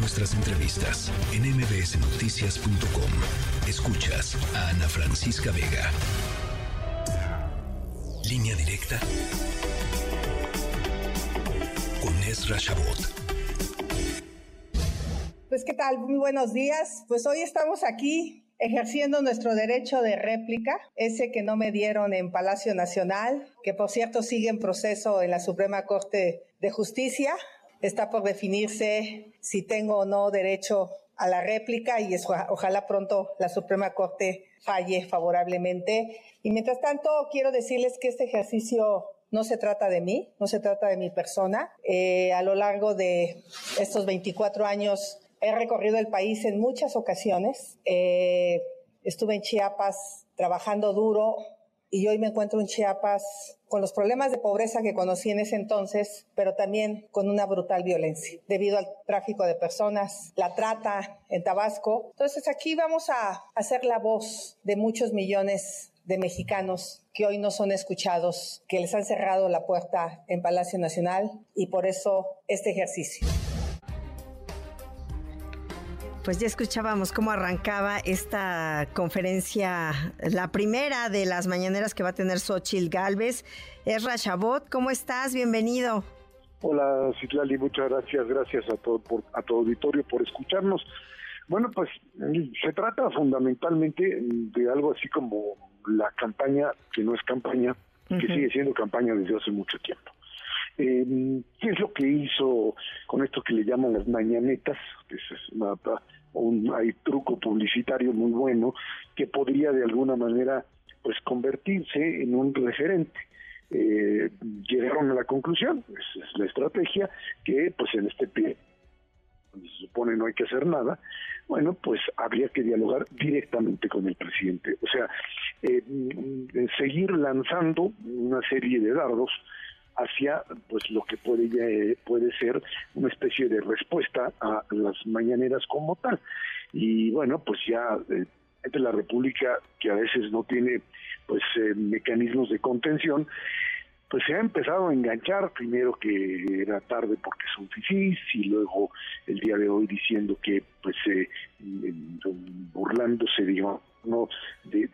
nuestras entrevistas en mbsnoticias.com. Escuchas a Ana Francisca Vega. Línea directa con Ezra Shabot. Pues qué tal, muy buenos días. Pues hoy estamos aquí ejerciendo nuestro derecho de réplica, ese que no me dieron en Palacio Nacional, que por cierto sigue en proceso en la Suprema Corte de Justicia. Está por definirse si tengo o no derecho a la réplica y ojalá pronto la Suprema Corte falle favorablemente. Y mientras tanto, quiero decirles que este ejercicio no se trata de mí, no se trata de mi persona. Eh, a lo largo de estos 24 años He recorrido el país en muchas ocasiones. Eh, estuve en Chiapas trabajando duro y hoy me encuentro en Chiapas con los problemas de pobreza que conocí en ese entonces, pero también con una brutal violencia debido al tráfico de personas, la trata en Tabasco. Entonces aquí vamos a hacer la voz de muchos millones de mexicanos que hoy no son escuchados, que les han cerrado la puerta en Palacio Nacional y por eso este ejercicio. Pues ya escuchábamos cómo arrancaba esta conferencia, la primera de las mañaneras que va a tener Xochil Galvez. Esra Chabot, ¿cómo estás? Bienvenido. Hola, Citlali, muchas gracias. Gracias a todo, por, a tu auditorio por escucharnos. Bueno, pues se trata fundamentalmente de algo así como la campaña, que no es campaña, que sigue siendo campaña desde hace mucho tiempo. Eh, ¿Qué es lo que hizo con esto que le llaman las mañanetas? Hay truco publicitario muy bueno que podría de alguna manera pues convertirse en un referente. Eh, llegaron a la conclusión, esa es la estrategia, que pues en este pie se supone no hay que hacer nada, bueno, pues habría que dialogar directamente con el presidente. O sea, eh, mm, seguir lanzando una serie de dardos hacia pues lo que puede eh, puede ser una especie de respuesta a las mañaneras como tal. Y bueno pues ya eh, la república que a veces no tiene pues eh, mecanismos de contención pues se ha empezado a enganchar. Primero que era tarde porque son fifís y luego el día de hoy diciendo que pues burlándose digamos no de,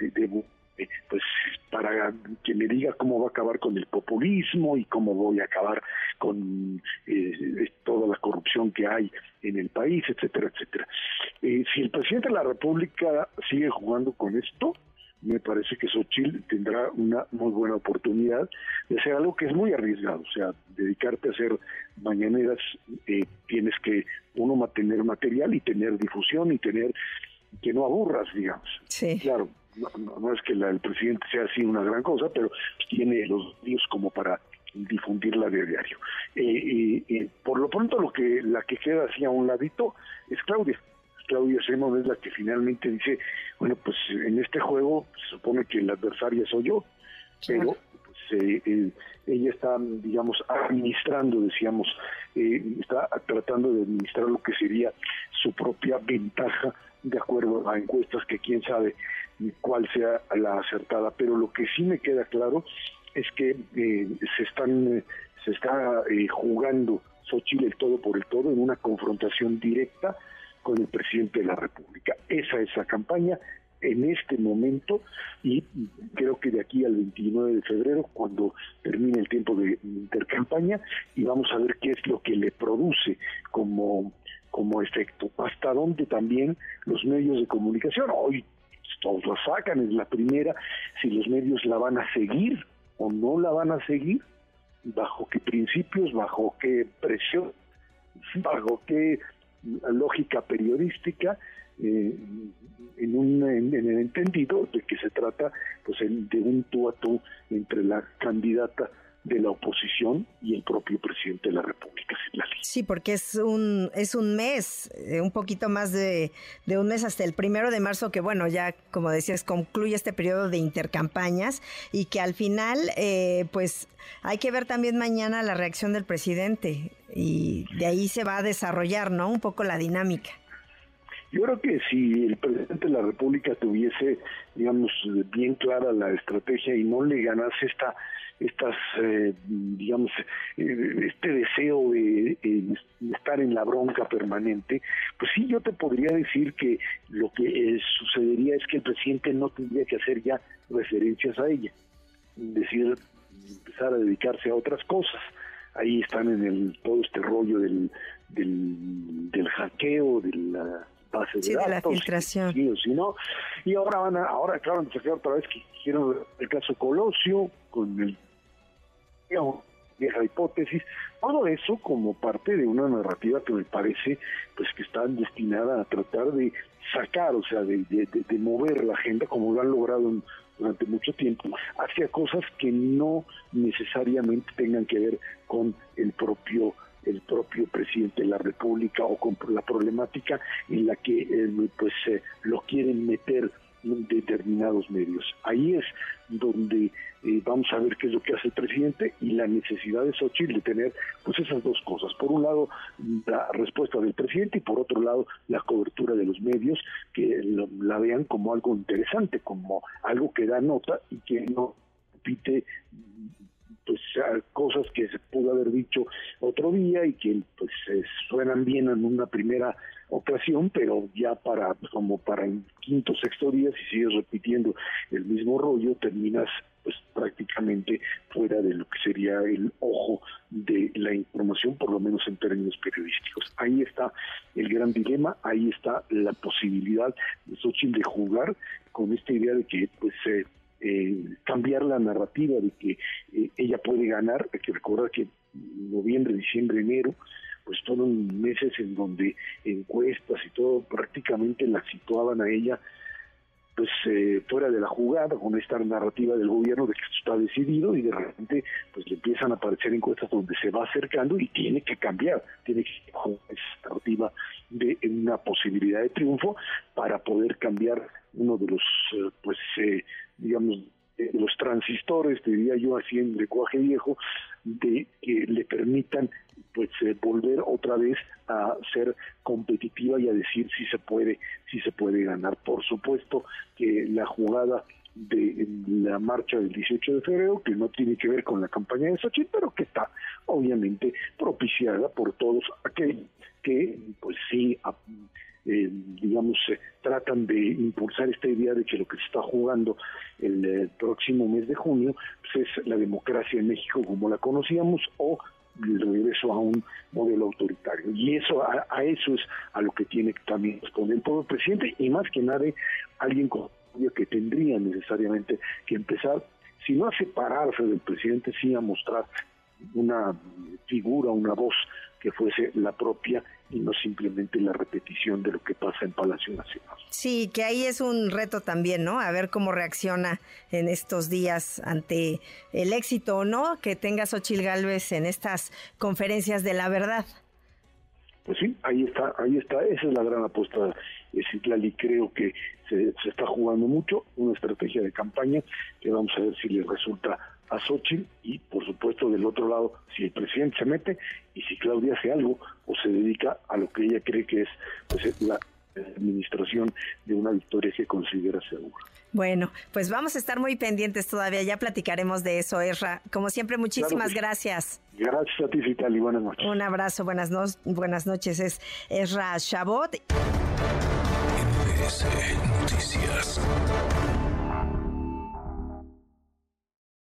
me diga cómo va a acabar con el populismo y cómo voy a acabar con eh, toda la corrupción que hay en el país, etcétera, etcétera. Eh, si el presidente de la República sigue jugando con esto, me parece que Xochitl tendrá una muy buena oportunidad de hacer algo que es muy arriesgado, o sea, dedicarte a hacer mañaneras, eh, tienes que uno mantener material y tener difusión y tener que no aburras, digamos. Sí. Claro, no, es que el presidente sea así una gran cosa, pero tiene los medios como para difundirla de diario. Eh, eh, por lo pronto, lo que la que queda así a un ladito es Claudia. Claudia Sheinbaum es la que finalmente dice, bueno, pues en este juego se supone que el adversario soy yo, pero pues, eh, ella está, digamos, administrando, decíamos, está tratando de administrar lo que sería su propia ventaja de acuerdo a encuestas que quién sabe cuál sea la acertada, pero lo que sí me queda claro es que eh, se están se está eh, jugando Xochitl el todo por el todo en una confrontación directa con el presidente de la República. Esa es la campaña en este momento y creo que de aquí al 29 de febrero, cuando termine el tiempo de intercampaña, y vamos a ver qué es lo que le produce como, como efecto, hasta dónde también los medios de comunicación, hoy todos la sacan, es la primera, si los medios la van a seguir o no la van a seguir, bajo qué principios, bajo qué presión, bajo qué lógica periodística, eh, en, un, en, el entendido de que se trata pues de un tú a tú entre la candidata de la oposición y el propio presidente de la República. Sí, porque es un, es un mes, eh, un poquito más de, de, un mes hasta el primero de marzo, que bueno, ya como decías, concluye este periodo de intercampañas y que al final, eh, pues hay que ver también mañana la reacción del presidente y de ahí se va a desarrollar, ¿no? Un poco la dinámica. Yo creo que si el presidente de la República tuviese, digamos, bien clara la estrategia y no le ganase esta estas, eh, digamos, eh, este deseo de, estar en la bronca permanente, pues sí, yo te podría decir que lo que sucedería es que el presidente no tendría que hacer ya referencias a ella, decir, empezar a dedicarse a otras cosas. Ahí están en el todo este rollo del, del, del hackeo, de la base de datos. de la filtración. Sí, no. Y ahora van a, ahora claro, otra vez que quieren el caso Colosio, con el vieja hipótesis, todo eso como parte de una narrativa que me parece pues que está destinada a tratar de sacar, o sea, de, de, mover la agenda como lo han logrado durante mucho tiempo, hacia cosas que no necesariamente tengan que ver con el propio el propio presidente de la República o con la problemática en la que eh, pues eh, lo quieren meter determinados medios. Ahí es donde eh, vamos a ver qué es lo que hace el presidente y la necesidad de Xochitl de tener pues esas dos cosas. Por un lado, la respuesta del presidente y por otro lado, la cobertura de los medios que la vean como algo interesante, como algo que da nota y que no repite cosas que se pudo haber dicho otro día y que pues suenan bien en una primera ocasión, pero ya para como para el quinto sexto día si sigues repitiendo el mismo rollo terminas pues prácticamente fuera de lo que sería el ojo de la información, por lo menos en términos periodísticos. Ahí está el gran dilema, ahí está la posibilidad de Xochitl de jugar con esta idea de que pues eh, eh, cambiar la narrativa de que eh, ella puede ganar. Hay que recordar que noviembre, diciembre, enero, pues fueron meses en donde encuestas y todo prácticamente la situaban a ella pues eh, fuera de la jugada con esta narrativa del gobierno de que esto está decidido y de repente pues le empiezan a aparecer encuestas donde se va acercando y tiene que cambiar, tiene que esa narrativa de una posibilidad de triunfo para poder cambiar uno de los pues digamos, de los transistores, diría yo así en lenguaje viejo, de que le permitan pues eh, volver otra vez a ser competitiva y a decir si se puede, si se puede ganar. Por supuesto que la jugada de la marcha del 18 de febrero, que no tiene que ver con la campaña de Sochi, pero que está obviamente propiciada por todos aquellos que pues sí eh, digamos, eh, tratan de impulsar esta idea de que lo que se está jugando el, eh, próximo mes de junio pues es la democracia en México como la conocíamos o el regreso a un modelo autoritario. Y eso a, eso es a lo que tiene que también responder el presidente y más que nada alguien con que tendría necesariamente que empezar, si no a separarse del presidente, sí a mostrar una figura, una voz que fuese la propia y no simplemente la repetición de lo que pasa en Palacio Nacional. Sí, que ahí es un reto también, ¿no? A ver cómo reacciona en estos días ante el éxito o no que tenga Xochil Gálvez en estas conferencias de la verdad. Pues sí, ahí está, ahí está, esa es la gran apuesta Citlali, creo que se, se está jugando mucho, una estrategia de campaña que vamos a ver si le resulta a Xochitl y, por supuesto, del otro lado, si el presidente se mete y si Claudia hace algo o se dedica a lo que ella cree que es pues, la administración de una victoria que considera segura. Bueno, pues vamos a estar muy pendientes todavía, ya platicaremos de eso, Erra. Como siempre, muchísimas gracias. Gracias a ti, y buenas noches. Un abrazo, buenas, no buenas noches. Es Erra Chabot. Noticias.